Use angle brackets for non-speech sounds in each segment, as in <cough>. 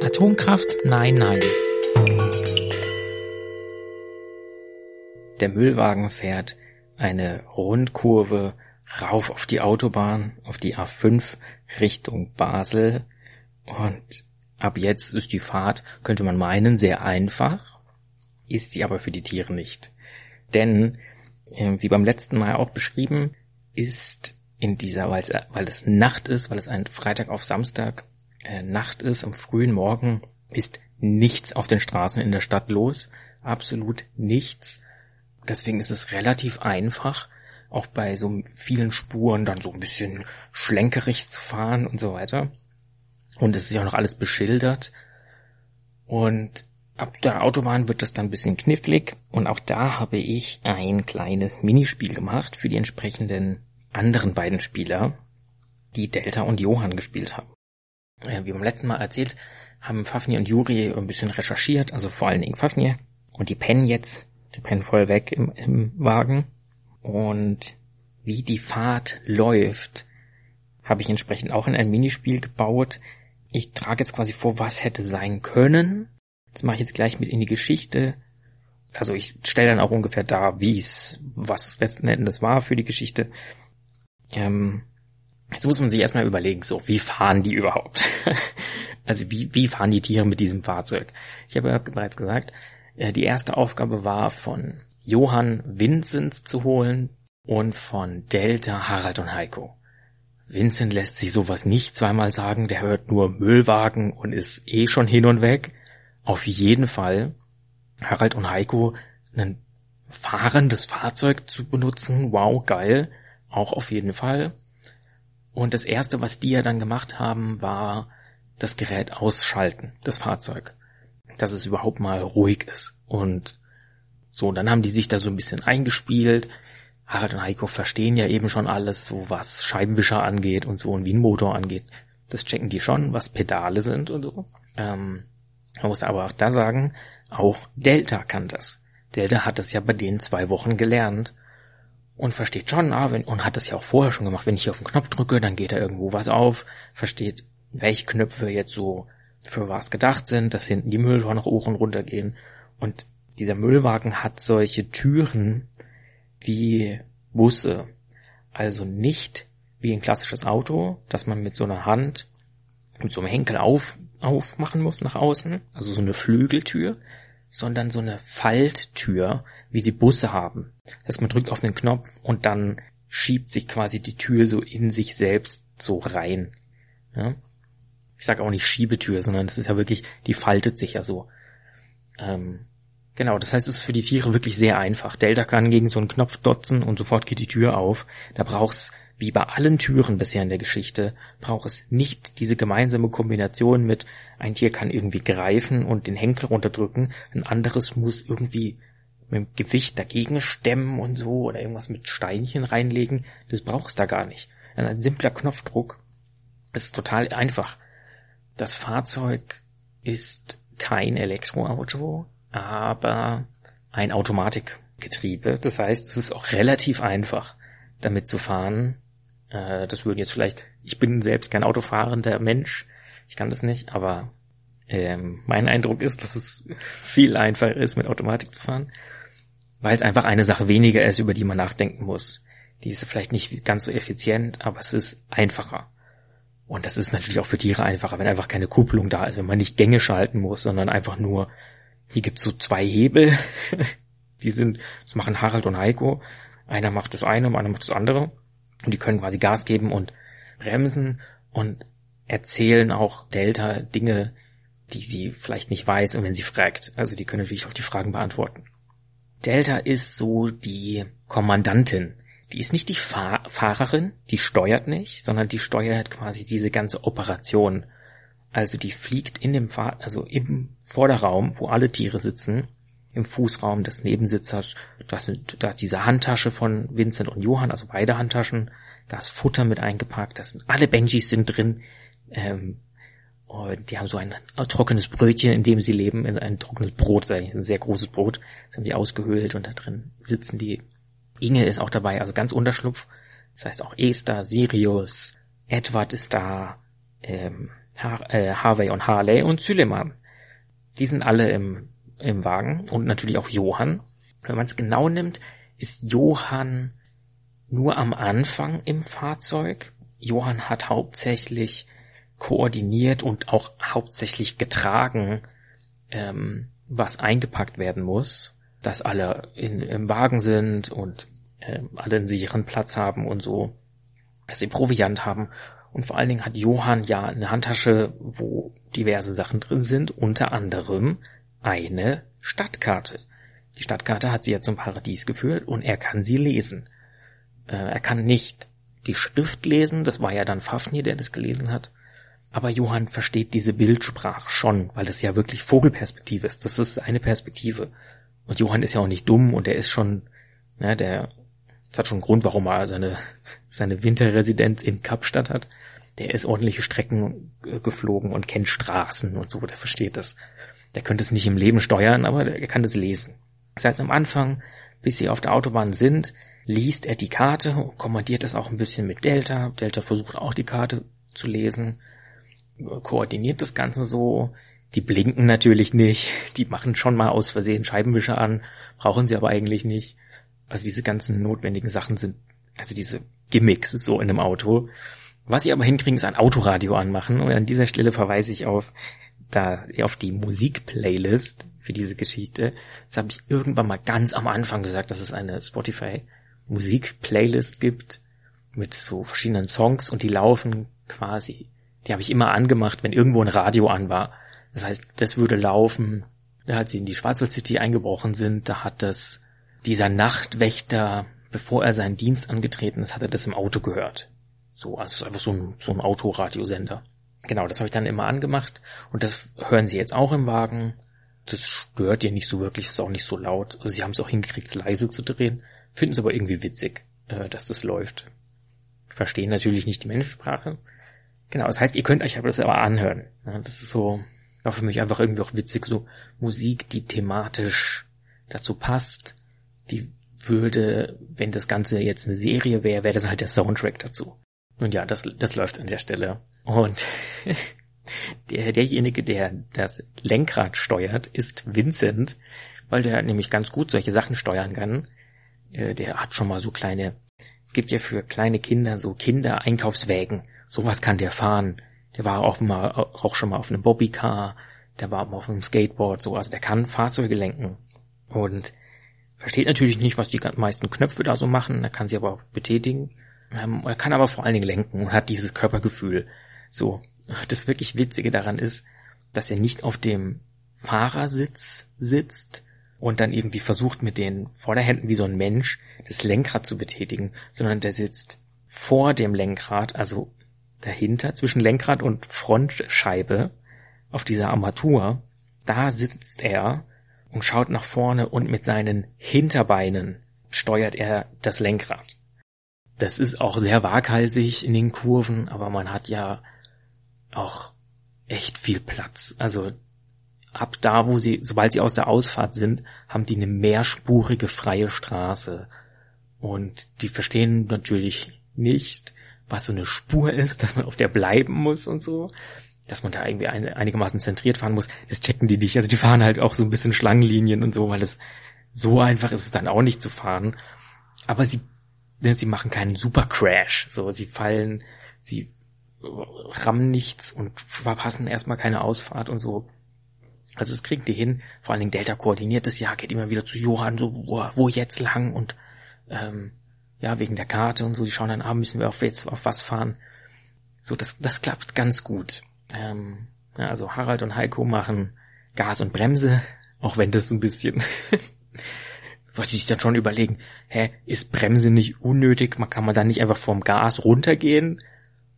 Atomkraft? Nein, nein. Der Müllwagen fährt eine Rundkurve rauf auf die Autobahn, auf die A5 Richtung Basel und ab jetzt ist die Fahrt, könnte man meinen, sehr einfach, ist sie aber für die Tiere nicht. Denn, äh, wie beim letzten Mal auch beschrieben, ist in dieser, weil es, weil es Nacht ist, weil es ein Freitag auf Samstag äh, Nacht ist, am frühen Morgen, ist nichts auf den Straßen in der Stadt los. Absolut nichts. Deswegen ist es relativ einfach, auch bei so vielen Spuren dann so ein bisschen schlenkerig zu fahren und so weiter. Und es ist ja auch noch alles beschildert. Und ab der Autobahn wird das dann ein bisschen knifflig. Und auch da habe ich ein kleines Minispiel gemacht für die entsprechenden anderen beiden Spieler, die Delta und Johann gespielt haben. Äh, wie beim letzten Mal erzählt, haben Fafnir und Juri ein bisschen recherchiert, also vor allen Dingen Fafnir. Und die pennen jetzt, die pennen voll weg im, im Wagen. Und wie die Fahrt läuft, habe ich entsprechend auch in ein Minispiel gebaut. Ich trage jetzt quasi vor, was hätte sein können. Das mache ich jetzt gleich mit in die Geschichte. Also ich stelle dann auch ungefähr dar, wie es, was letzten Endes war für die Geschichte. Ähm, jetzt muss man sich erstmal überlegen, so, wie fahren die überhaupt? <laughs> also wie, wie fahren die Tiere mit diesem Fahrzeug? Ich habe ja bereits gesagt, äh, die erste Aufgabe war von Johann Vincent zu holen und von Delta Harald und Heiko. Vincent lässt sich sowas nicht zweimal sagen, der hört nur Müllwagen und ist eh schon hin und weg. Auf jeden Fall Harald und Heiko ein fahrendes Fahrzeug zu benutzen, wow, geil auch auf jeden Fall. Und das erste, was die ja dann gemacht haben, war das Gerät ausschalten, das Fahrzeug. Dass es überhaupt mal ruhig ist. Und so, dann haben die sich da so ein bisschen eingespielt. Harald und Heiko verstehen ja eben schon alles, so was Scheibenwischer angeht und so und wie ein Motor angeht. Das checken die schon, was Pedale sind und so. Ähm, man muss aber auch da sagen, auch Delta kann das. Delta hat es ja bei denen zwei Wochen gelernt und versteht schon, ah, wenn, und hat das ja auch vorher schon gemacht, wenn ich hier auf den Knopf drücke, dann geht da irgendwo was auf, versteht, welche Knöpfe jetzt so für was gedacht sind, dass hinten die Mülltonne hoch und runter gehen. Und dieser Müllwagen hat solche Türen wie Busse. Also nicht wie ein klassisches Auto, dass man mit so einer Hand, mit so einem Henkel auf, aufmachen muss nach außen, also so eine Flügeltür, sondern so eine Falttür, wie sie Busse haben. Das heißt, man drückt auf den Knopf und dann schiebt sich quasi die Tür so in sich selbst so rein. Ja? Ich sage auch nicht Schiebetür, sondern das ist ja wirklich, die faltet sich ja so. Ähm, genau, das heißt, es ist für die Tiere wirklich sehr einfach. Delta kann gegen so einen Knopf dotzen und sofort geht die Tür auf. Da braucht's wie bei allen Türen bisher in der Geschichte, braucht es nicht diese gemeinsame Kombination mit ein Tier kann irgendwie greifen und den Henkel runterdrücken, ein anderes muss irgendwie mit dem Gewicht dagegen stemmen und so oder irgendwas mit Steinchen reinlegen. Das brauchst da gar nicht. Ein simpler Knopfdruck ist total einfach. Das Fahrzeug ist kein Elektroauto, aber ein Automatikgetriebe. Das heißt, es ist auch relativ einfach, damit zu fahren. Äh, das würden jetzt vielleicht, ich bin selbst kein autofahrender Mensch, ich kann das nicht, aber ähm, mein Eindruck ist, dass es viel einfacher ist, mit Automatik zu fahren, weil es einfach eine Sache weniger ist, über die man nachdenken muss. Die ist vielleicht nicht ganz so effizient, aber es ist einfacher. Und das ist natürlich auch für Tiere einfacher, wenn einfach keine Kupplung da ist, wenn man nicht Gänge schalten muss, sondern einfach nur, hier gibt's so zwei Hebel, <laughs> die sind, das machen Harald und Heiko. Einer macht das eine und einer macht das andere. Und die können quasi Gas geben und bremsen und erzählen auch Delta Dinge, die sie vielleicht nicht weiß und wenn sie fragt. Also die können natürlich auch die Fragen beantworten. Delta ist so die Kommandantin. Die ist nicht die Fahr Fahrerin, die steuert nicht, sondern die steuert quasi diese ganze Operation. Also die fliegt in dem Fahr also im Vorderraum, wo alle Tiere sitzen, im Fußraum des Nebensitzers. Da sind, da ist diese Handtasche von Vincent und Johann, also beide Handtaschen. Da ist Futter mit eingepackt. Das sind alle Benjis sind drin. Ähm, und die haben so ein trockenes Brötchen, in dem sie leben, also ein trockenes Brot, ist eigentlich ein sehr großes Brot. Das haben die ausgehöhlt und da drin sitzen die. Inge ist auch dabei, also ganz Unterschlupf. Das heißt auch Esther, Sirius, Edward ist da, ähm, Har äh, Harvey und Harley und Süleyman. Die sind alle im, im Wagen und natürlich auch Johann. Wenn man es genau nimmt, ist Johann nur am Anfang im Fahrzeug. Johann hat hauptsächlich koordiniert und auch hauptsächlich getragen, ähm, was eingepackt werden muss, dass alle in, im Wagen sind und äh, alle einen sicheren Platz haben und so, dass sie Proviant haben. Und vor allen Dingen hat Johann ja eine Handtasche, wo diverse Sachen drin sind, unter anderem eine Stadtkarte. Die Stadtkarte hat sie ja zum Paradies geführt und er kann sie lesen. Äh, er kann nicht die Schrift lesen, das war ja dann Fafnir, der das gelesen hat. Aber Johann versteht diese Bildsprache schon, weil das ja wirklich Vogelperspektive ist. Das ist eine Perspektive. Und Johann ist ja auch nicht dumm und er ist schon, ne, der, das hat schon einen Grund, warum er seine, seine Winterresidenz in Kapstadt hat. Der ist ordentliche Strecken geflogen und kennt Straßen und so, der versteht das. Der könnte es nicht im Leben steuern, aber er kann das lesen. Das heißt, am Anfang, bis sie auf der Autobahn sind, liest er die Karte und kommandiert das auch ein bisschen mit Delta. Delta versucht auch die Karte zu lesen koordiniert das Ganze so. Die blinken natürlich nicht. Die machen schon mal aus Versehen Scheibenwischer an, brauchen sie aber eigentlich nicht. Also diese ganzen notwendigen Sachen sind, also diese Gimmicks so in einem Auto. Was sie aber hinkriegen, ist ein Autoradio anmachen. Und an dieser Stelle verweise ich auf, da, auf die Musikplaylist für diese Geschichte. Das habe ich irgendwann mal ganz am Anfang gesagt, dass es eine Spotify Musikplaylist gibt mit so verschiedenen Songs und die laufen quasi die habe ich immer angemacht, wenn irgendwo ein Radio an war. Das heißt, das würde laufen, als sie in die Schwarzwald City eingebrochen sind, da hat das dieser Nachtwächter, bevor er seinen Dienst angetreten ist, hat er das im Auto gehört. So, also es ist einfach so ein, so ein Autoradiosender. Genau, das habe ich dann immer angemacht und das hören sie jetzt auch im Wagen. Das stört ihr nicht so wirklich, ist auch nicht so laut. Also sie haben es auch hingekriegt, es leise zu drehen, finden es aber irgendwie witzig, äh, dass das läuft. Verstehen natürlich nicht die Menschensprache, Genau, das heißt, ihr könnt euch aber das aber anhören. Das ist so, auch für mich einfach irgendwie auch witzig, so Musik, die thematisch dazu passt, die würde, wenn das Ganze jetzt eine Serie wäre, wäre das halt der Soundtrack dazu. Und ja, das, das läuft an der Stelle. Und <laughs> der, derjenige, der das Lenkrad steuert, ist Vincent, weil der nämlich ganz gut solche Sachen steuern kann. Äh, der hat schon mal so kleine, es gibt ja für kleine Kinder so Kinder-Einkaufswägen sowas kann der fahren. Der war auch auch schon mal auf einem Bobbycar, der war auf einem Skateboard, so, also der kann Fahrzeuge lenken. Und versteht natürlich nicht, was die meisten Knöpfe da so machen, er kann sie aber auch betätigen. Ähm, er kann aber vor allen Dingen lenken und hat dieses Körpergefühl. So, <laughs> das wirklich Witzige daran ist, dass er nicht auf dem Fahrersitz sitzt und dann irgendwie versucht mit den Vorderhänden wie so ein Mensch das Lenkrad zu betätigen, sondern der sitzt vor dem Lenkrad, also dahinter, zwischen Lenkrad und Frontscheibe, auf dieser Armatur, da sitzt er und schaut nach vorne und mit seinen Hinterbeinen steuert er das Lenkrad. Das ist auch sehr waghalsig in den Kurven, aber man hat ja auch echt viel Platz. Also ab da, wo sie, sobald sie aus der Ausfahrt sind, haben die eine mehrspurige freie Straße. Und die verstehen natürlich nicht, was so eine Spur ist, dass man auf der bleiben muss und so, dass man da irgendwie ein, einigermaßen zentriert fahren muss, das checken die nicht. Also die fahren halt auch so ein bisschen Schlangenlinien und so, weil es so einfach ist es dann auch nicht zu fahren. Aber sie, ne, sie machen keinen Super Crash. So, sie fallen, sie rammen nichts und verpassen erstmal keine Ausfahrt und so. Also es kriegen die hin. Vor allen Dingen Delta koordiniert das ja, geht immer wieder zu Johann, so, wo, wo jetzt lang und ähm, ja, wegen der Karte und so, die schauen dann, ah, müssen wir auf jetzt auf was fahren. So, das, das klappt ganz gut. Ähm, ja, also Harald und Heiko machen Gas und Bremse, auch wenn das ein bisschen, <laughs> was sich dann schon überlegen, hä, ist Bremse nicht unnötig? Man kann man dann nicht einfach vom Gas runtergehen?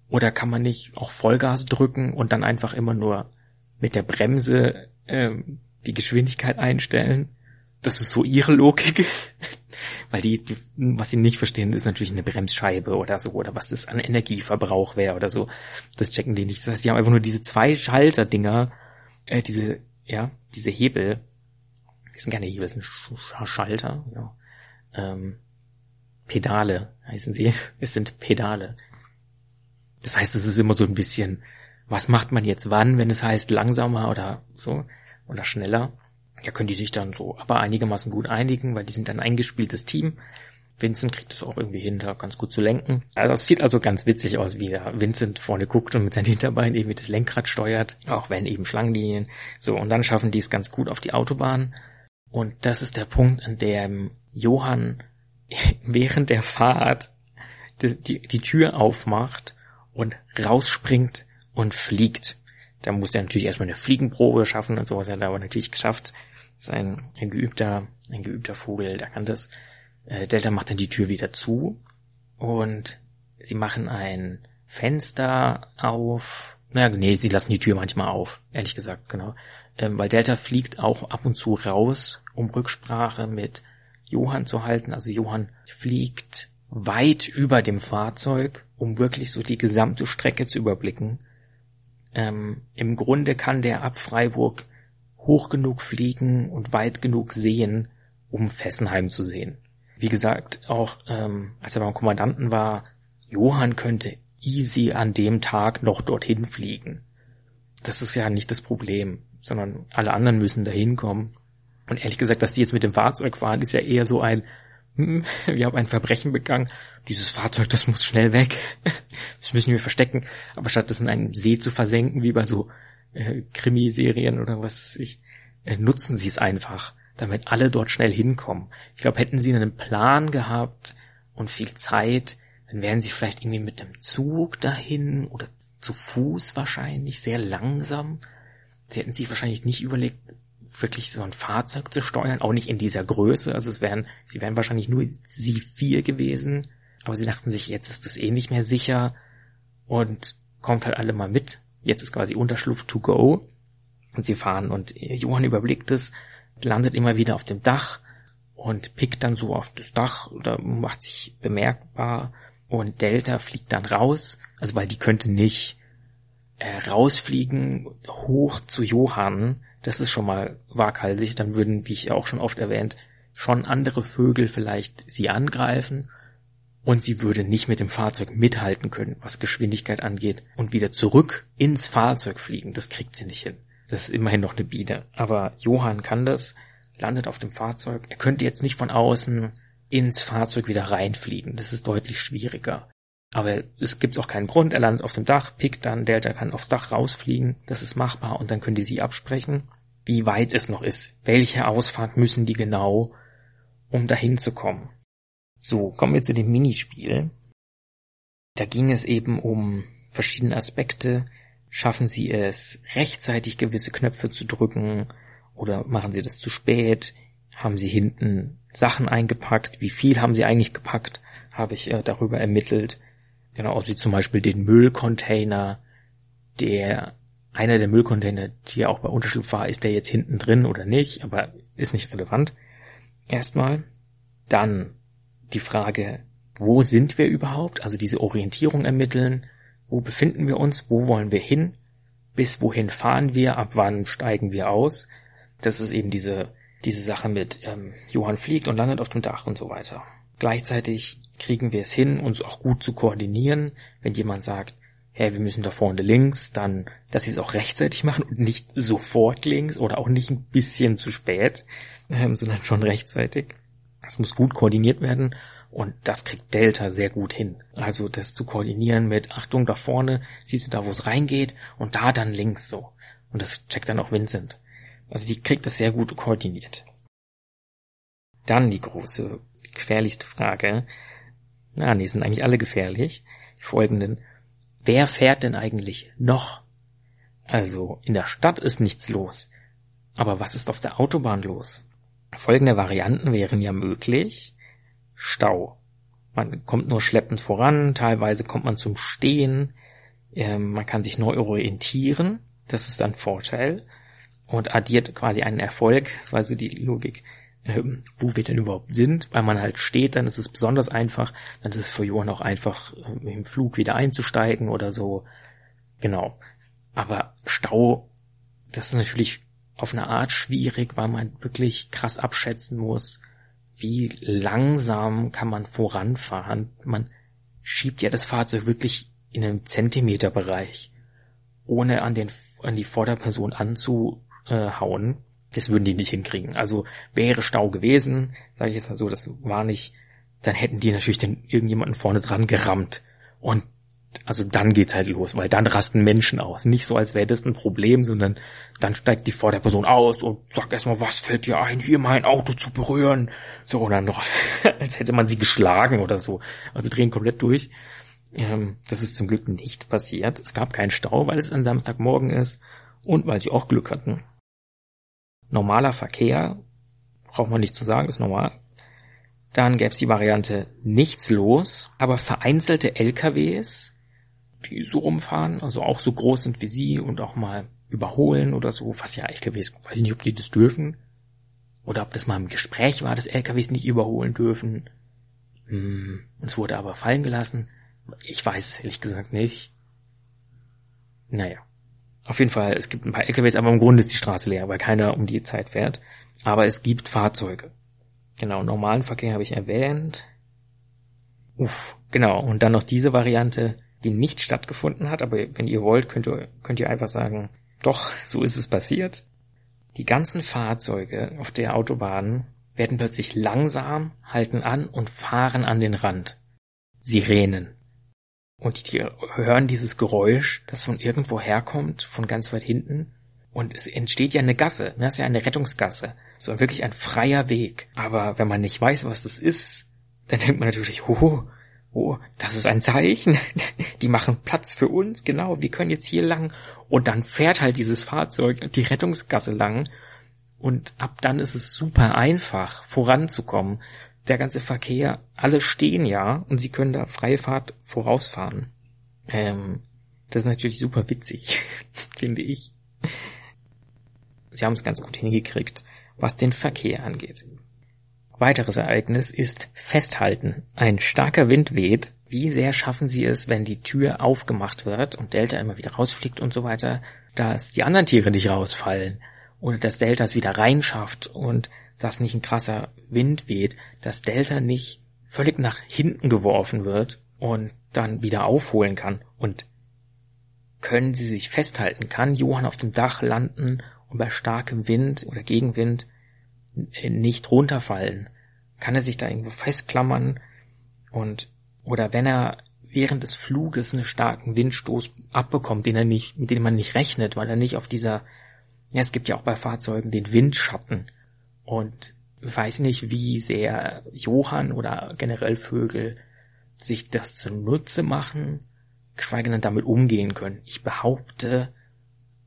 Oder kann man nicht auch Vollgas drücken und dann einfach immer nur mit der Bremse ähm, die Geschwindigkeit einstellen? Das ist so ihre Logik. <laughs> Weil die, die, was sie nicht verstehen, ist natürlich eine Bremsscheibe oder so, oder was das an Energieverbrauch wäre oder so. Das checken die nicht. Das heißt, die haben einfach nur diese zwei Schalter-Dinger, äh, diese, ja, diese Hebel. Die sind keine Hebel, das sind Sch Schalter, ja. Ähm, Pedale heißen sie. <laughs> Es sind Pedale. Das heißt, es ist immer so ein bisschen, was macht man jetzt wann, wenn es heißt langsamer oder so oder schneller. Ja, können die sich dann so aber einigermaßen gut einigen, weil die sind ein eingespieltes Team. Vincent kriegt es auch irgendwie hin, da ganz gut zu lenken. Also es sieht also ganz witzig aus, wie Vincent vorne guckt und mit seinen Hinterbeinen irgendwie das Lenkrad steuert, auch wenn eben Schlangenlinien. So, und dann schaffen die es ganz gut auf die Autobahn. Und das ist der Punkt, an dem Johann <laughs> während der Fahrt die, die, die Tür aufmacht und rausspringt und fliegt. Da muss er natürlich erstmal eine Fliegenprobe schaffen und sowas hat er aber natürlich geschafft. Das ist ein, ein geübter, ein geübter Vogel, der kann das. Äh, Delta macht dann die Tür wieder zu und sie machen ein Fenster auf. Naja, nee, sie lassen die Tür manchmal auf, ehrlich gesagt, genau. Ähm, weil Delta fliegt auch ab und zu raus, um Rücksprache mit Johann zu halten. Also Johann fliegt weit über dem Fahrzeug, um wirklich so die gesamte Strecke zu überblicken. Ähm, Im Grunde kann der ab Freiburg hoch genug fliegen und weit genug sehen, um Fessenheim zu sehen. Wie gesagt, auch ähm, als er beim Kommandanten war, Johann könnte easy an dem Tag noch dorthin fliegen. Das ist ja nicht das Problem, sondern alle anderen müssen dahin kommen. Und ehrlich gesagt, dass die jetzt mit dem Fahrzeug fahren, ist ja eher so ein, hm, wir haben ein Verbrechen begangen, dieses Fahrzeug, das muss schnell weg, <laughs> das müssen wir verstecken, aber statt es in einen See zu versenken, wie bei so äh, Krimiserien oder was weiß ich, äh, nutzen sie es einfach, damit alle dort schnell hinkommen. Ich glaube, hätten sie einen Plan gehabt und viel Zeit, dann wären sie vielleicht irgendwie mit dem Zug dahin oder zu Fuß wahrscheinlich, sehr langsam. Sie hätten sich wahrscheinlich nicht überlegt, wirklich so ein Fahrzeug zu steuern, auch nicht in dieser Größe. Also es wären, sie wären wahrscheinlich nur sie vier gewesen, aber sie dachten sich, jetzt ist es eh nicht mehr sicher und kommt halt alle mal mit. Jetzt ist quasi Unterschlupf to go und sie fahren und Johann überblickt es, landet immer wieder auf dem Dach und pickt dann so auf das Dach oder macht sich bemerkbar und Delta fliegt dann raus, also weil die könnte nicht äh, rausfliegen hoch zu Johann, das ist schon mal waghalsig, dann würden, wie ich auch schon oft erwähnt, schon andere Vögel vielleicht sie angreifen und sie würde nicht mit dem Fahrzeug mithalten können, was Geschwindigkeit angeht und wieder zurück ins Fahrzeug fliegen. Das kriegt sie nicht hin. Das ist immerhin noch eine Biene. Aber Johann kann das, landet auf dem Fahrzeug. Er könnte jetzt nicht von außen ins Fahrzeug wieder reinfliegen. Das ist deutlich schwieriger. Aber es gibt auch keinen Grund. Er landet auf dem Dach, pickt dann, Delta kann aufs Dach rausfliegen. Das ist machbar und dann können die sie absprechen, wie weit es noch ist. Welche Ausfahrt müssen die genau, um dahin zu kommen. So, kommen wir zu dem Minispiel. Da ging es eben um verschiedene Aspekte. Schaffen Sie es, rechtzeitig gewisse Knöpfe zu drücken oder machen Sie das zu spät? Haben Sie hinten Sachen eingepackt? Wie viel haben Sie eigentlich gepackt? Habe ich äh, darüber ermittelt. Genau, wie zum Beispiel den Müllcontainer, der einer der Müllcontainer, die ja auch bei Unterschlupf war, ist der jetzt hinten drin oder nicht, aber ist nicht relevant. Erstmal. Dann die Frage, wo sind wir überhaupt? Also diese Orientierung ermitteln. Wo befinden wir uns? Wo wollen wir hin? Bis wohin fahren wir? Ab wann steigen wir aus? Das ist eben diese, diese Sache mit ähm, Johann fliegt und landet auf dem Dach und so weiter. Gleichzeitig kriegen wir es hin, uns auch gut zu koordinieren. Wenn jemand sagt, hey, wir müssen da vorne links, dann, dass sie es auch rechtzeitig machen und nicht sofort links oder auch nicht ein bisschen zu spät, <laughs> ähm, sondern schon rechtzeitig. Das muss gut koordiniert werden und das kriegt Delta sehr gut hin. Also das zu koordinieren mit Achtung da vorne, siehst du da, wo es reingeht und da dann links so. Und das checkt dann auch Vincent. Also die kriegt das sehr gut koordiniert. Dann die große, gefährlichste Frage. Na, nee, sind eigentlich alle gefährlich. Die folgenden. Wer fährt denn eigentlich noch? Also, in der Stadt ist nichts los. Aber was ist auf der Autobahn los? Folgende Varianten wären ja möglich. Stau. Man kommt nur schleppend voran, teilweise kommt man zum Stehen, ähm, man kann sich neu orientieren, das ist ein Vorteil und addiert quasi einen Erfolg, das war so die Logik, ähm, wo wir denn überhaupt sind, weil man halt steht, dann ist es besonders einfach, dann ist es für Johann auch einfach, ähm, im Flug wieder einzusteigen oder so, genau. Aber Stau, das ist natürlich auf eine Art schwierig, weil man wirklich krass abschätzen muss, wie langsam kann man voranfahren. Man schiebt ja das Fahrzeug wirklich in einem Zentimeterbereich. ohne an den an die Vorderperson anzuhauen. Das würden die nicht hinkriegen. Also wäre Stau gewesen, sage ich jetzt mal so, das war nicht, dann hätten die natürlich den irgendjemanden vorne dran gerammt. Und also dann geht's halt los, weil dann rasten Menschen aus. Nicht so, als wäre das ein Problem, sondern dann steigt die Vorderperson aus und sagt erstmal, was fällt dir ein, hier mein Auto zu berühren? So, und dann noch, <laughs> als hätte man sie geschlagen oder so. Also drehen komplett durch. Ähm, das ist zum Glück nicht passiert. Es gab keinen Stau, weil es ein Samstagmorgen ist und weil sie auch Glück hatten. Normaler Verkehr, braucht man nicht zu sagen, ist normal. Dann gäbe es die Variante nichts los, aber vereinzelte LKWs, die so rumfahren, also auch so groß sind wie sie und auch mal überholen oder so, was ja LKWs, weiß ich nicht, ob die das dürfen. Oder ob das mal im Gespräch war, dass LKWs nicht überholen dürfen. Hm, es wurde aber fallen gelassen. Ich weiß es ehrlich gesagt nicht. Naja. Auf jeden Fall, es gibt ein paar LKWs, aber im Grunde ist die Straße leer, weil keiner um die Zeit fährt. Aber es gibt Fahrzeuge. Genau, normalen Verkehr habe ich erwähnt. Uff, genau. Und dann noch diese Variante, die nicht stattgefunden hat, aber wenn ihr wollt, könnt ihr, könnt ihr einfach sagen, doch, <laughs> so ist es passiert. Die ganzen Fahrzeuge auf der Autobahn werden plötzlich langsam, halten an und fahren an den Rand. Sirenen. Und die hören dieses Geräusch, das von irgendwo herkommt, von ganz weit hinten. Und es entsteht ja eine Gasse, ne? das ist ja eine Rettungsgasse. So wirklich ein freier Weg. Aber wenn man nicht weiß, was das ist, dann denkt man natürlich, oh, oh, das ist ein Zeichen. <laughs> Die machen Platz für uns, genau, wir können jetzt hier lang. Und dann fährt halt dieses Fahrzeug die Rettungsgasse lang. Und ab dann ist es super einfach, voranzukommen der ganze Verkehr, alle stehen ja und sie können da freie Fahrt vorausfahren. Ähm, das ist natürlich super witzig, <laughs> finde ich. Sie haben es ganz gut hingekriegt, was den Verkehr angeht. Weiteres Ereignis ist Festhalten. Ein starker Wind weht. Wie sehr schaffen Sie es, wenn die Tür aufgemacht wird und Delta immer wieder rausfliegt und so weiter, dass die anderen Tiere nicht rausfallen oder dass Delta es wieder reinschafft und dass nicht ein krasser Wind weht, dass Delta nicht völlig nach hinten geworfen wird und dann wieder aufholen kann. Und können sie sich festhalten? Kann Johann auf dem Dach landen und bei starkem Wind oder Gegenwind nicht runterfallen? Kann er sich da irgendwo festklammern? Und, oder wenn er während des Fluges einen starken Windstoß abbekommt, den er nicht, mit dem man nicht rechnet, weil er nicht auf dieser, ja, es gibt ja auch bei Fahrzeugen den Windschatten. Und weiß nicht, wie sehr Johann oder generell Vögel sich das zunutze machen, geschweige denn damit umgehen können. Ich behaupte,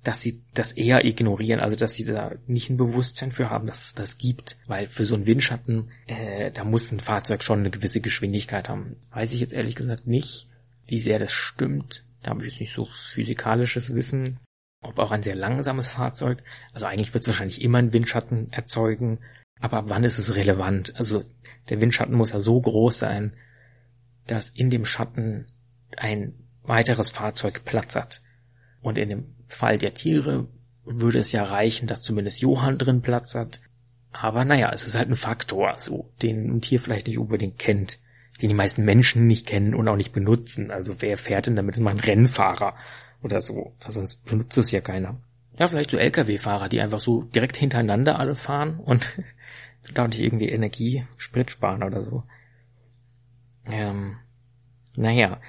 dass sie das eher ignorieren, also dass sie da nicht ein Bewusstsein für haben, dass es das gibt, weil für so einen Windschatten, äh, da muss ein Fahrzeug schon eine gewisse Geschwindigkeit haben. Weiß ich jetzt ehrlich gesagt nicht, wie sehr das stimmt. Da habe ich jetzt nicht so physikalisches Wissen ob auch ein sehr langsames Fahrzeug. Also eigentlich wird es wahrscheinlich immer einen Windschatten erzeugen, aber ab wann ist es relevant? Also der Windschatten muss ja so groß sein, dass in dem Schatten ein weiteres Fahrzeug Platz hat. Und in dem Fall der Tiere würde es ja reichen, dass zumindest Johann drin Platz hat. Aber naja, es ist halt ein Faktor, so, den ein Tier vielleicht nicht unbedingt kennt, den die meisten Menschen nicht kennen und auch nicht benutzen. Also wer fährt denn damit? Das ist mal ein Rennfahrer oder so. Also sonst benutzt es ja keiner. Ja, vielleicht so Lkw-Fahrer, die einfach so direkt hintereinander alle fahren und <laughs> dadurch irgendwie Energie, Sprit sparen oder so. Ähm, naja,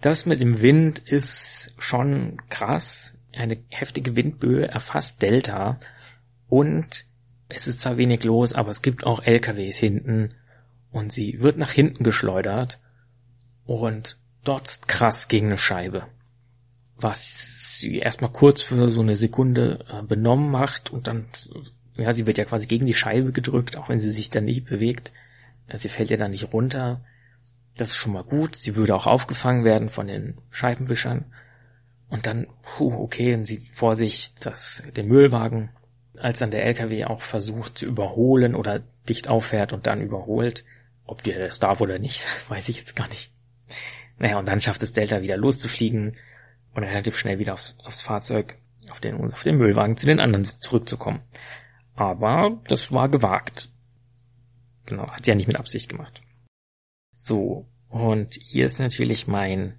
das mit dem Wind ist schon krass. Eine heftige Windböe erfasst Delta und es ist zwar wenig los, aber es gibt auch LKWs hinten und sie wird nach hinten geschleudert und dotzt krass gegen eine Scheibe was sie erstmal kurz für so eine Sekunde äh, benommen macht und dann, ja, sie wird ja quasi gegen die Scheibe gedrückt, auch wenn sie sich dann nicht bewegt. Sie fällt ja dann nicht runter. Das ist schon mal gut. Sie würde auch aufgefangen werden von den Scheibenwischern. Und dann, puh, okay, und sieht vor sich das, den Müllwagen, als dann der LKW auch versucht zu überholen oder dicht auffährt und dann überholt. Ob der das darf oder nicht, <laughs> weiß ich jetzt gar nicht. Naja, und dann schafft es Delta wieder loszufliegen, und relativ schnell wieder aufs, aufs Fahrzeug, auf den, auf den Müllwagen zu den anderen zurückzukommen. Aber das war gewagt. Genau, hat sie ja nicht mit Absicht gemacht. So, und hier ist natürlich mein,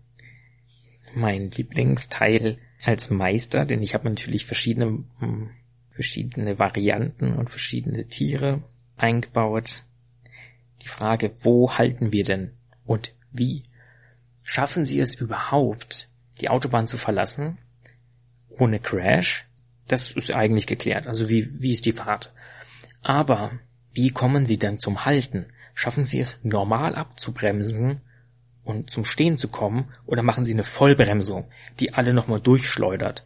mein Lieblingsteil als Meister, denn ich habe natürlich verschiedene, hm, verschiedene Varianten und verschiedene Tiere eingebaut. Die Frage, wo halten wir denn und wie? Schaffen Sie es überhaupt, die Autobahn zu verlassen ohne Crash? Das ist eigentlich geklärt. Also wie, wie ist die Fahrt? Aber wie kommen Sie denn zum Halten? Schaffen Sie es normal abzubremsen und zum Stehen zu kommen oder machen Sie eine Vollbremsung, die alle nochmal durchschleudert?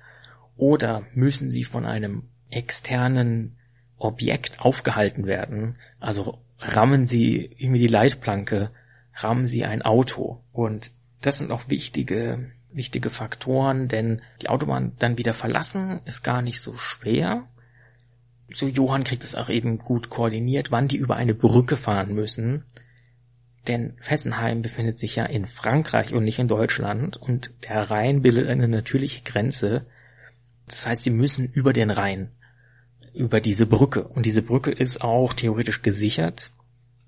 Oder müssen Sie von einem externen Objekt aufgehalten werden? Also rammen Sie irgendwie die Leitplanke, rammen Sie ein Auto. Und das sind auch wichtige, wichtige Faktoren, denn die Autobahn dann wieder verlassen ist gar nicht so schwer. So Johann kriegt es auch eben gut koordiniert, wann die über eine Brücke fahren müssen. Denn Fessenheim befindet sich ja in Frankreich und nicht in Deutschland und der Rhein bildet eine natürliche Grenze. Das heißt, sie müssen über den Rhein, über diese Brücke. Und diese Brücke ist auch theoretisch gesichert.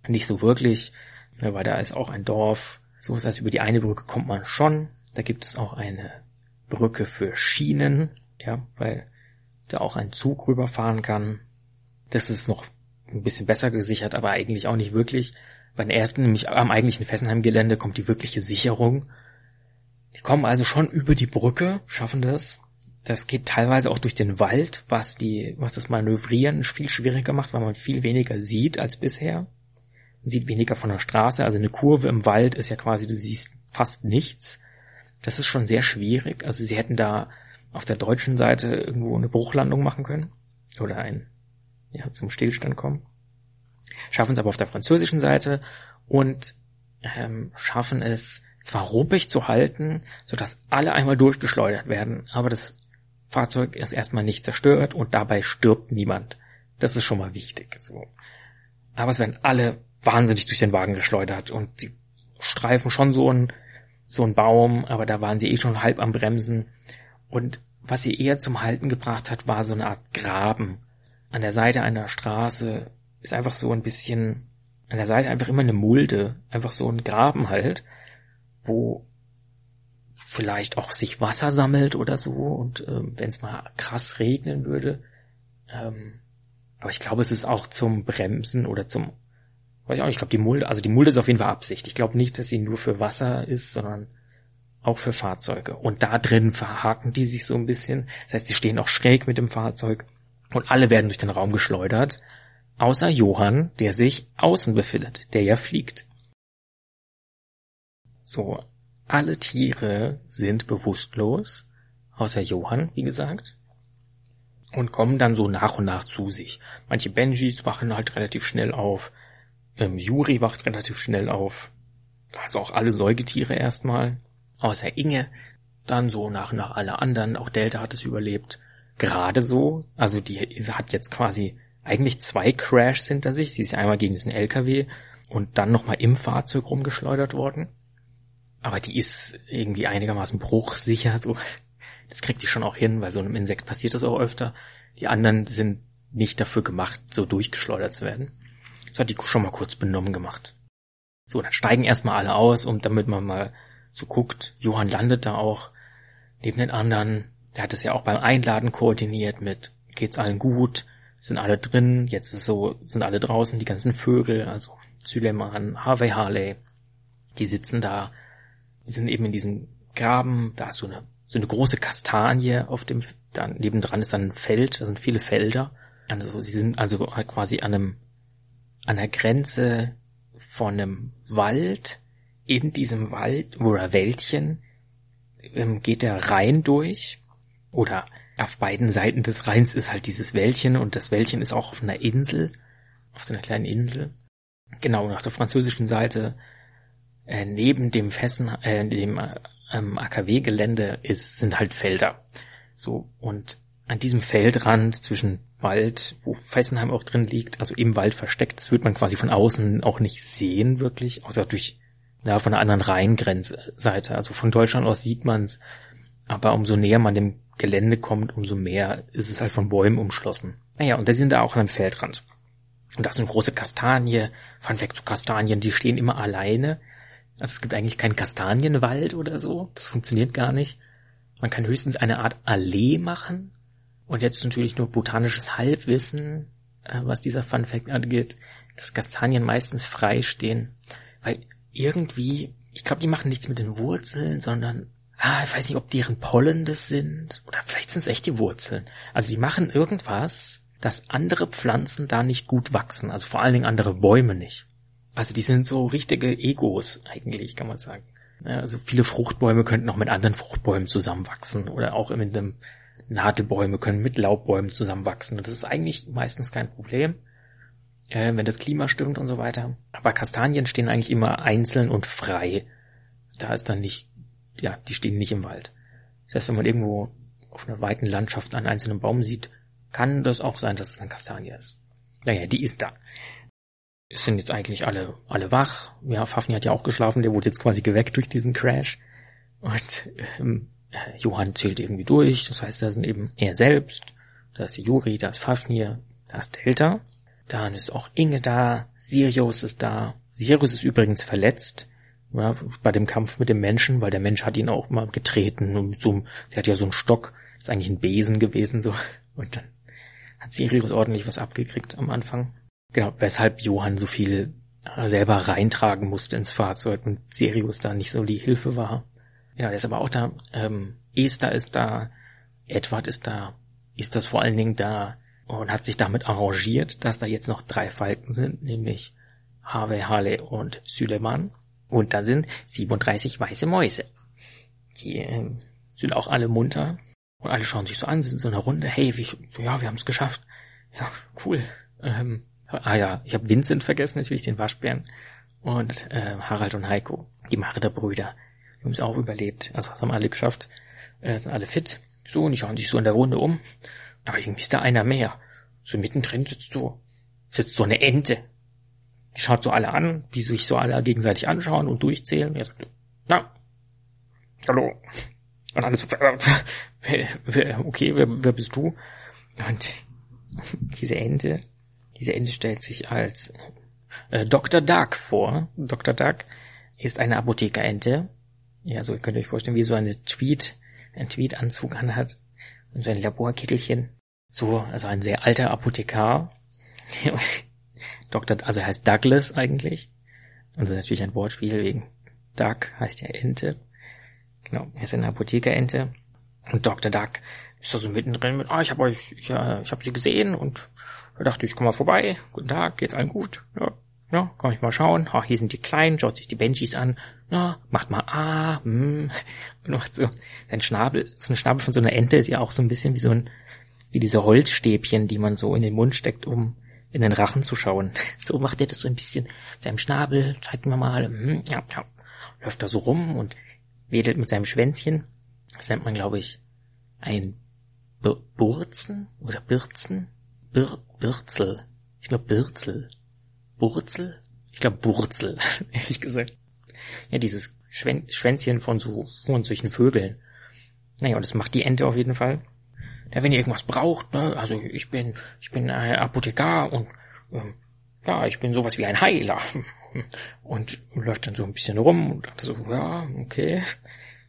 Nicht so wirklich, ne, weil da ist auch ein Dorf. So ist das, über die eine Brücke kommt man schon. Da gibt es auch eine Brücke für Schienen, ja, weil da auch ein Zug rüberfahren kann. Das ist noch ein bisschen besser gesichert, aber eigentlich auch nicht wirklich. Bei den ersten, nämlich am eigentlichen Fessenheim-Gelände, kommt die wirkliche Sicherung. Die kommen also schon über die Brücke, schaffen das. Das geht teilweise auch durch den Wald, was die, was das Manövrieren viel schwieriger macht, weil man viel weniger sieht als bisher. Man sieht weniger von der Straße, also eine Kurve im Wald ist ja quasi, du siehst fast nichts. Das ist schon sehr schwierig. Also sie hätten da auf der deutschen Seite irgendwo eine Bruchlandung machen können. Oder ein, ja, zum Stillstand kommen schaffen es aber auf der französischen Seite und ähm, schaffen es zwar ruppig zu halten, sodass alle einmal durchgeschleudert werden, aber das Fahrzeug ist erstmal nicht zerstört und dabei stirbt niemand. Das ist schon mal wichtig. So. Aber es werden alle wahnsinnig durch den Wagen geschleudert und sie streifen schon so ein so ein Baum, aber da waren sie eh schon halb am Bremsen. Und was sie eher zum Halten gebracht hat, war so eine Art Graben an der Seite einer Straße, ist einfach so ein bisschen an der Seite einfach immer eine Mulde, einfach so ein Graben halt, wo vielleicht auch sich Wasser sammelt oder so und ähm, wenn es mal krass regnen würde. Ähm, aber ich glaube, es ist auch zum Bremsen oder zum, weiß ich auch ich glaube die Mulde, also die Mulde ist auf jeden Fall Absicht. Ich glaube nicht, dass sie nur für Wasser ist, sondern auch für Fahrzeuge. Und da drin verhaken die sich so ein bisschen. Das heißt, sie stehen auch schräg mit dem Fahrzeug und alle werden durch den Raum geschleudert außer Johann, der sich außen befindet, der ja fliegt. So, alle Tiere sind bewusstlos, außer Johann, wie gesagt, und kommen dann so nach und nach zu sich. Manche Benjis wachen halt relativ schnell auf, ähm, Juri wacht relativ schnell auf, also auch alle Säugetiere erstmal, außer Inge, dann so nach und nach alle anderen, auch Delta hat es überlebt, gerade so, also die hat jetzt quasi eigentlich zwei Crashs hinter sich. Sie ist ja einmal gegen diesen LKW und dann nochmal im Fahrzeug rumgeschleudert worden. Aber die ist irgendwie einigermaßen bruchsicher, so. Das kriegt die schon auch hin, weil so einem Insekt passiert das auch öfter. Die anderen sind nicht dafür gemacht, so durchgeschleudert zu werden. Das hat die schon mal kurz benommen gemacht. So, dann steigen erstmal alle aus und damit man mal so guckt, Johann landet da auch neben den anderen. Der hat es ja auch beim Einladen koordiniert mit geht's allen gut, sind alle drin, jetzt ist so, sind alle draußen, die ganzen Vögel, also Süleyman, Harvey Harley, die sitzen da, die sind eben in diesem Graben, da ist so eine, so eine große Kastanie auf dem, da nebendran ist dann ein Feld, da sind viele Felder, also sie sind also quasi an einem, an der Grenze von einem Wald, in diesem Wald oder Wäldchen ähm, geht der Rhein durch oder auf beiden Seiten des Rheins ist halt dieses Wäldchen und das Wäldchen ist auch auf einer Insel, auf so einer kleinen Insel. Genau, nach der französischen Seite, äh, neben dem Fessen, äh, dem ähm, AKW-Gelände ist, sind halt Felder. So, und an diesem Feldrand zwischen Wald, wo Fessenheim auch drin liegt, also im Wald versteckt, das wird man quasi von außen auch nicht sehen, wirklich, außer durch, ja, von einer anderen Rheingrenzseite. Also von Deutschland aus sieht man's, aber umso näher man dem Gelände kommt, umso mehr ist es halt von Bäumen umschlossen. Naja, und da sind da auch an einem Feldrand. Und da ist eine große Kastanie. Fun Fact zu Kastanien, die stehen immer alleine. Also es gibt eigentlich keinen Kastanienwald oder so. Das funktioniert gar nicht. Man kann höchstens eine Art Allee machen. Und jetzt natürlich nur botanisches Halbwissen, äh, was dieser Fun Fact angeht, dass Kastanien meistens frei stehen. Weil irgendwie, ich glaube, die machen nichts mit den Wurzeln, sondern ah, ich weiß nicht, ob deren Pollen das sind. Oder vielleicht sind es echt die Wurzeln. Also die machen irgendwas, dass andere Pflanzen da nicht gut wachsen. Also vor allen Dingen andere Bäume nicht. Also die sind so richtige Egos eigentlich, kann man sagen. Also viele Fruchtbäume könnten auch mit anderen Fruchtbäumen zusammenwachsen oder auch mit einem Nadelbäume können mit Laubbäumen zusammenwachsen. Und das ist eigentlich meistens kein Problem, äh, wenn das Klima stimmt und so weiter. Aber Kastanien stehen eigentlich immer einzeln und frei. Da ist dann nicht, ja, die stehen nicht im Wald. Das heißt, wenn man irgendwo auf einer weiten Landschaft einen einzelnen Baum sieht, kann das auch sein, dass es eine Kastanie ist. Naja, die ist da. Es sind jetzt eigentlich alle, alle wach. Ja, Fafni hat ja auch geschlafen, der wurde jetzt quasi geweckt durch diesen Crash. Und ähm, Johann zählt irgendwie durch, das heißt, da sind eben er selbst, da ist Juri, da ist Fafnir, da ist Delta. Dann ist auch Inge da, Sirius ist da. Sirius ist übrigens verletzt ja, bei dem Kampf mit dem Menschen, weil der Mensch hat ihn auch mal getreten und so, der hat ja so einen Stock, ist eigentlich ein Besen gewesen so. Und dann hat Sirius ordentlich was abgekriegt am Anfang. Genau, weshalb Johann so viel äh, selber reintragen musste ins Fahrzeug und Sirius da nicht so die Hilfe war. Ja, der ist aber auch da. Ähm, Esther ist da, Edward ist da, ist das vor allen Dingen da und hat sich damit arrangiert, dass da jetzt noch drei Falken sind, nämlich Harvey, Harley und Süleyman. Und da sind 37 weiße Mäuse. Die äh, sind auch alle munter und alle schauen sich so an, sind so eine Runde. Hey, wie, ja, wir haben es geschafft. Ja, cool. Ähm, ah ja, ich habe Vincent vergessen, natürlich den Waschbären. Und äh, Harald und Heiko, die Marder-Brüder. Haben es auch überlebt. Also das haben alle geschafft. Äh, sind alle fit. So, und die schauen sich so in der Runde um. Aber irgendwie ist da einer mehr. So mittendrin sitzt so, sitzt so eine Ente. Die schaut so alle an, wie sich so alle gegenseitig anschauen und durchzählen. Und er sagt, na, hallo. Und alles okay, wer, wer bist du? Und diese Ente, diese Ente stellt sich als äh, Dr. Duck vor. Dr. Duck ist eine Apothekerente. Ja, so könnt ihr euch vorstellen, wie so eine Tweet, ein Tweetanzug anhat und so ein Laborkittelchen. So, also ein sehr alter Apothekar. <laughs> Dr. also er heißt Douglas eigentlich. Also natürlich ein Wortspiel wegen Duck heißt ja Ente. Genau, er ist eine Apothekerente. Und Dr. Duck ist da so mittendrin mit, ah, ich habe euch, ich, äh, ich habe sie gesehen und da dachte ich, komm mal vorbei. Guten Tag, geht's allen gut? Ja, ja, komm ich mal schauen. Ah, hier sind die Kleinen, schaut sich die Benjis an. Na, macht mal ah, hm. <laughs> Und macht so sein Schnabel, so ein Schnabel von so einer Ente ist ja auch so ein bisschen wie so ein, wie diese Holzstäbchen, die man so in den Mund steckt, um in den Rachen zu schauen. <laughs> So macht er das so ein bisschen seinem Schnabel, zeigt mir mal, hm, ja, ja, läuft da so rum und wedelt mit seinem Schwänzchen. Das nennt man, glaube ich, ein Burzen oder Birzen? Bir Birzel. Ich glaube Birzel. Burzel? Ich glaube Burzel, <laughs> ehrlich gesagt. Ja, dieses Schwän Schwänzchen von so von solchen Vögeln. Naja, und das macht die Ente auf jeden Fall. Ja, wenn ihr irgendwas braucht, ne, also ich bin, ich bin ein Apothekar und ähm, ja, ich bin sowas wie ein Heiler. <laughs> Und läuft dann so ein bisschen rum und so, ja, okay,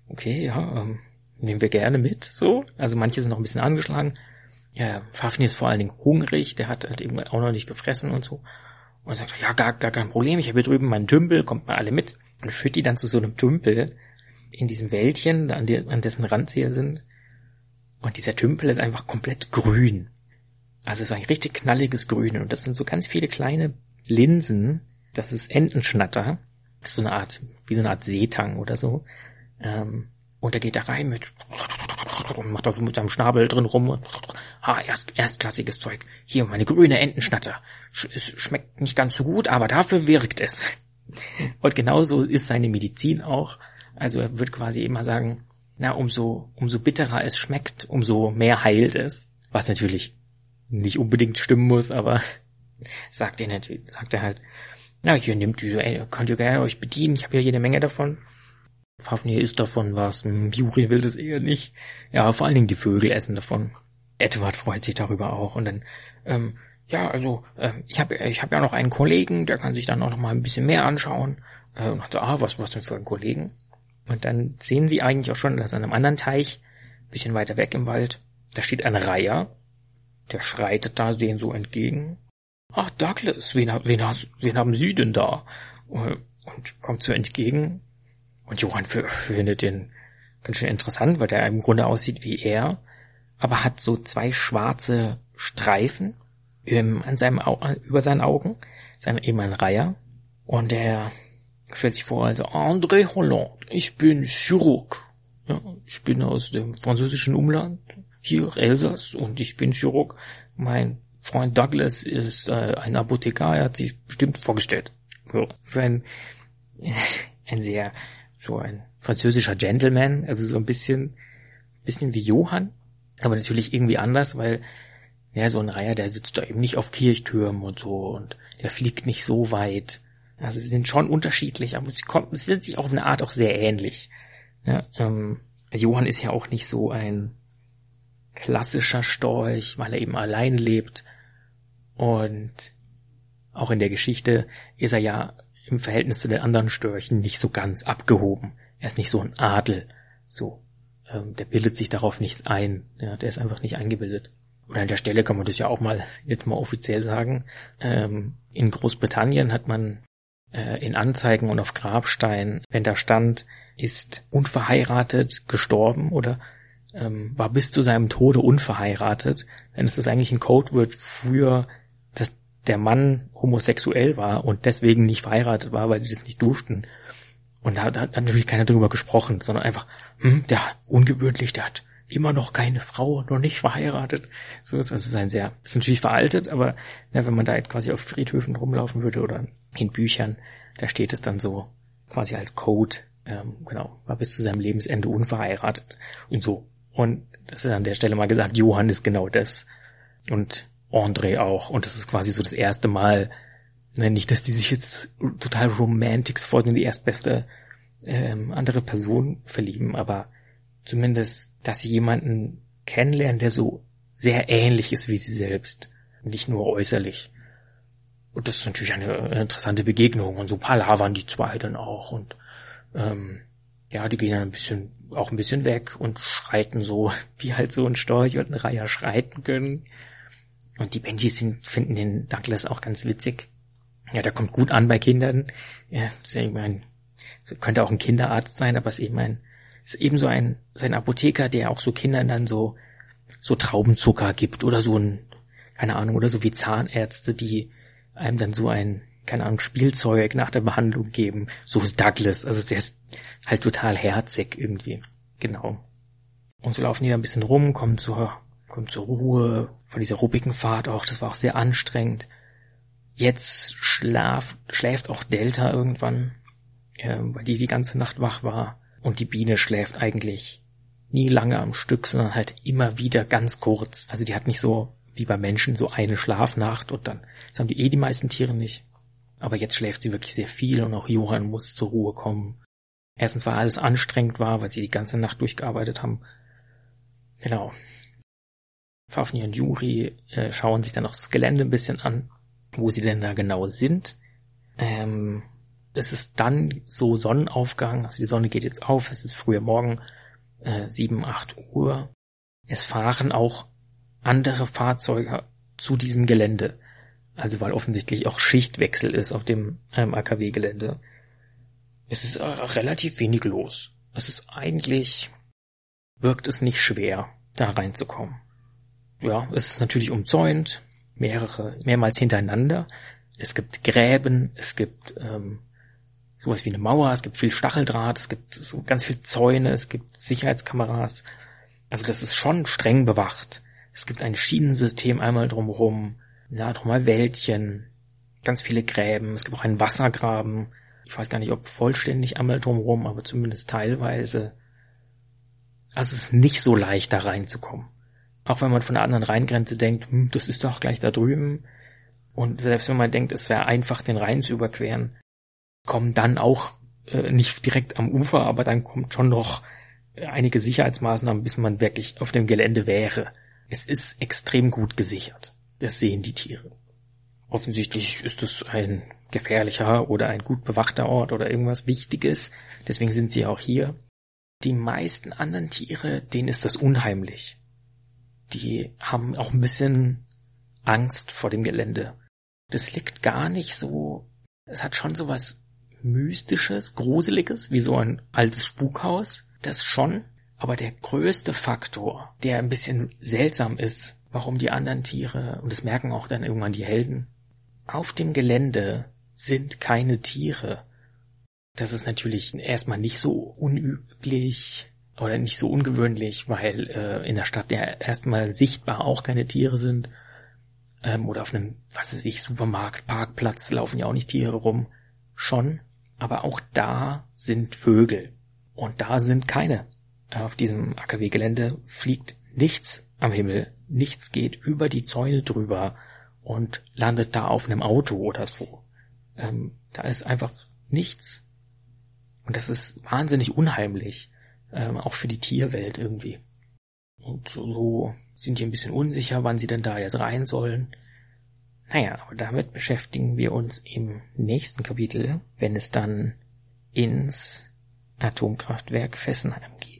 okay, ja, ähm, nehmen wir gerne mit, so. Also manche sind noch ein bisschen angeschlagen. Ja, Fafni ist vor allen Dingen hungrig, der hat halt eben auch noch nicht gefressen und so. Und sagt, ja, gar, gar kein Problem, ich habe hier drüben meinen Tümpel, kommt mal alle mit. Und führt die dann zu so einem Tümpel in diesem Wäldchen, an, die, an dessen Rand sie sind. Und dieser Tümpel ist einfach komplett grün. Also war ein richtig knalliges Grün. Und das sind so ganz viele kleine Linsen. Das ist Entenschnatter. Das ist so eine Art, wie so eine Art Seetang oder so. Ähm, und er geht da rein mit und macht da so mit seinem Schnabel drin rum und ha, erst, erstklassiges Zeug. Hier, meine grüne Entenschnatter. Es schmeckt nicht ganz so gut, aber dafür wirkt es. <laughs> Und genauso ist seine Medizin auch. Also er wird quasi immer sagen, na, umso, umso bitterer es schmeckt, umso mehr heilt es. Was natürlich nicht unbedingt stimmen muss, aber <laughs> sagt er natürlich, sagt er halt, na, hier nimmt diese, könnt ihr gerne euch bedienen, ich habe ja jede Menge davon. Fafnir isst davon was, Juri will das eher nicht. Ja, vor allen Dingen die Vögel essen davon. Edward freut sich darüber auch und dann, ähm, ja, also äh, ich habe ich hab ja noch einen Kollegen, der kann sich dann auch noch mal ein bisschen mehr anschauen. Äh, und hat so, ah, was, was denn für ein Kollegen? Und dann sehen sie eigentlich auch schon, dass an einem anderen Teich bisschen weiter weg im Wald, da steht ein Reiher, der schreitet da denen so entgegen. Ach, Douglas, wen, wen, hast, wen haben Sie denn da? Und kommt so entgegen. Und Johann findet den ganz schön interessant, weil der im Grunde aussieht wie er, aber hat so zwei schwarze Streifen ähm, an seinem Au über seinen Augen, sein eben ein Reiher. Und er stellt sich vor, also André Hollande, ich bin Chirurg. Ja, ich bin aus dem französischen Umland, hier Elsass, und ich bin Chirurg. Mein Freund Douglas ist äh, ein Apotheker, er hat sich bestimmt vorgestellt. So, sein <laughs> ein sehr so ein französischer Gentleman, also so ein bisschen bisschen wie Johann, aber natürlich irgendwie anders, weil ja, so ein Reiher, der sitzt da eben nicht auf Kirchtürmen und so und der fliegt nicht so weit. Also sie sind schon unterschiedlich, aber sie, kommen, sie sind sich auf eine Art auch sehr ähnlich. Ja, ähm, Johann ist ja auch nicht so ein klassischer Storch, weil er eben allein lebt. Und auch in der Geschichte ist er ja im Verhältnis zu den anderen Störchen nicht so ganz abgehoben. Er ist nicht so ein Adel. So, ähm, der bildet sich darauf nicht ein. Ja, der ist einfach nicht eingebildet. Und an der Stelle kann man das ja auch mal <laughs> jetzt mal offiziell sagen. Ähm, in Großbritannien hat man äh, in Anzeigen und auf Grabstein, wenn da stand, ist unverheiratet gestorben oder ähm, war bis zu seinem Tode unverheiratet, dann ist das eigentlich ein Codewort für, der Mann homosexuell war und deswegen nicht verheiratet war, weil die das nicht durften. Und da, da hat natürlich keiner drüber gesprochen, sondern einfach, hm, der ungewöhnlich, der hat immer noch keine Frau, noch nicht verheiratet. So ist also ein sehr, ist natürlich veraltet, aber ja, wenn man da jetzt quasi auf Friedhöfen rumlaufen würde oder in Büchern, da steht es dann so quasi als Code, ähm, genau, war bis zu seinem Lebensende unverheiratet und so. Und das ist an der Stelle mal gesagt, Johann ist genau das und André auch. Und das ist quasi so das erste Mal, ne, nicht, dass die sich jetzt total romantisch vor in die erstbeste ähm, andere Person verlieben, aber zumindest, dass sie jemanden kennenlernen, der so sehr ähnlich ist wie sie selbst, nicht nur äußerlich. Und das ist natürlich eine interessante Begegnung. Und so palavern die zwei dann auch. Und ähm, ja, die gehen dann ein bisschen, auch ein bisschen weg und schreiten so, <laughs> wie halt so ein Storch und ein Reiher schreiten können. Und die Benjis finden den Douglas auch ganz witzig. Ja, der kommt gut an bei Kindern. Ja, ist ja eben ein, könnte auch ein Kinderarzt sein, aber ist eben ein ist ebenso ein, sein Apotheker, der auch so Kindern dann so, so Traubenzucker gibt oder so ein, keine Ahnung, oder so wie Zahnärzte, die einem dann so ein, keine Ahnung, Spielzeug nach der Behandlung geben. So ist Douglas. Also der ist halt total herzig irgendwie. Genau. Und so laufen die ein bisschen rum, kommen zur, kommen zur Ruhe von dieser ruppigen Fahrt auch. Das war auch sehr anstrengend. Jetzt schlaf, schläft auch Delta irgendwann, äh, weil die die ganze Nacht wach war. Und die Biene schläft eigentlich nie lange am Stück, sondern halt immer wieder ganz kurz. Also die hat nicht so wie bei Menschen so eine Schlafnacht und dann, das haben die eh die meisten Tiere nicht. Aber jetzt schläft sie wirklich sehr viel und auch Johann muss zur Ruhe kommen. Erstens, weil alles anstrengend war, weil sie die ganze Nacht durchgearbeitet haben. Genau. Fafnir und Juri äh, schauen sich dann auch das Gelände ein bisschen an, wo sie denn da genau sind. Ähm, es ist dann so Sonnenaufgang, also die Sonne geht jetzt auf, es ist früher Morgen, äh, 7, 8 Uhr. Es fahren auch andere Fahrzeuge zu diesem Gelände. Also weil offensichtlich auch Schichtwechsel ist auf dem ähm, AKW-Gelände. Es ist äh, relativ wenig los. Es ist eigentlich, wirkt es nicht schwer, da reinzukommen. Ja, es ist natürlich umzäunt, mehrere, mehrmals hintereinander. Es gibt Gräben, es gibt ähm, sowas wie eine Mauer, es gibt viel Stacheldraht, es gibt so ganz viel Zäune, es gibt Sicherheitskameras. Also das ist schon streng bewacht. Es gibt ein Schienensystem einmal drumherum, ja, nochmal Wäldchen, ganz viele Gräben, es gibt auch einen Wassergraben. Ich weiß gar nicht, ob vollständig einmal drumherum, aber zumindest teilweise. Also es ist nicht so leicht, da reinzukommen. Auch wenn man von der anderen Rheingrenze denkt, hm, das ist doch gleich da drüben. Und selbst wenn man denkt, es wäre einfach, den Rhein zu überqueren, kommen dann auch äh, nicht direkt am Ufer, aber dann kommt schon noch einige Sicherheitsmaßnahmen, bis man wirklich auf dem Gelände wäre. Es ist extrem gut gesichert. Das sehen die Tiere. Offensichtlich ist es ein gefährlicher oder ein gut bewachter Ort oder irgendwas Wichtiges. Deswegen sind sie auch hier. Die meisten anderen Tiere, denen ist das unheimlich. Die haben auch ein bisschen Angst vor dem Gelände. Das liegt gar nicht so, es hat schon so was Mystisches, Gruseliges, wie so ein altes Spukhaus. Das schon. Aber der größte Faktor, der ein bisschen seltsam ist, warum die anderen Tiere, und das merken auch dann irgendwann die Helden, auf dem Gelände sind keine Tiere. Das ist natürlich erstmal nicht so unüblich oder nicht so ungewöhnlich, weil äh, in der Stadt ja erstmal sichtbar auch keine Tiere sind. Ähm, oder auf einem, was weiß ich, Supermarkt, Parkplatz laufen ja auch nicht Tiere rum. Schon, aber auch da sind Vögel. Und da sind keine. Auf diesem AKW-Gelände fliegt nichts am Himmel. Nichts geht über die Zäune drüber und landet da auf einem Auto oder so. Ähm, da ist einfach nichts. Und das ist wahnsinnig unheimlich, ähm, auch für die Tierwelt irgendwie. Und so sind die ein bisschen unsicher, wann sie denn da jetzt rein sollen. Naja, aber damit beschäftigen wir uns im nächsten Kapitel, wenn es dann ins Atomkraftwerk Fessenheim geht.